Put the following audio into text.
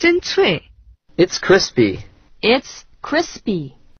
真脆。It's crispy. It's crispy.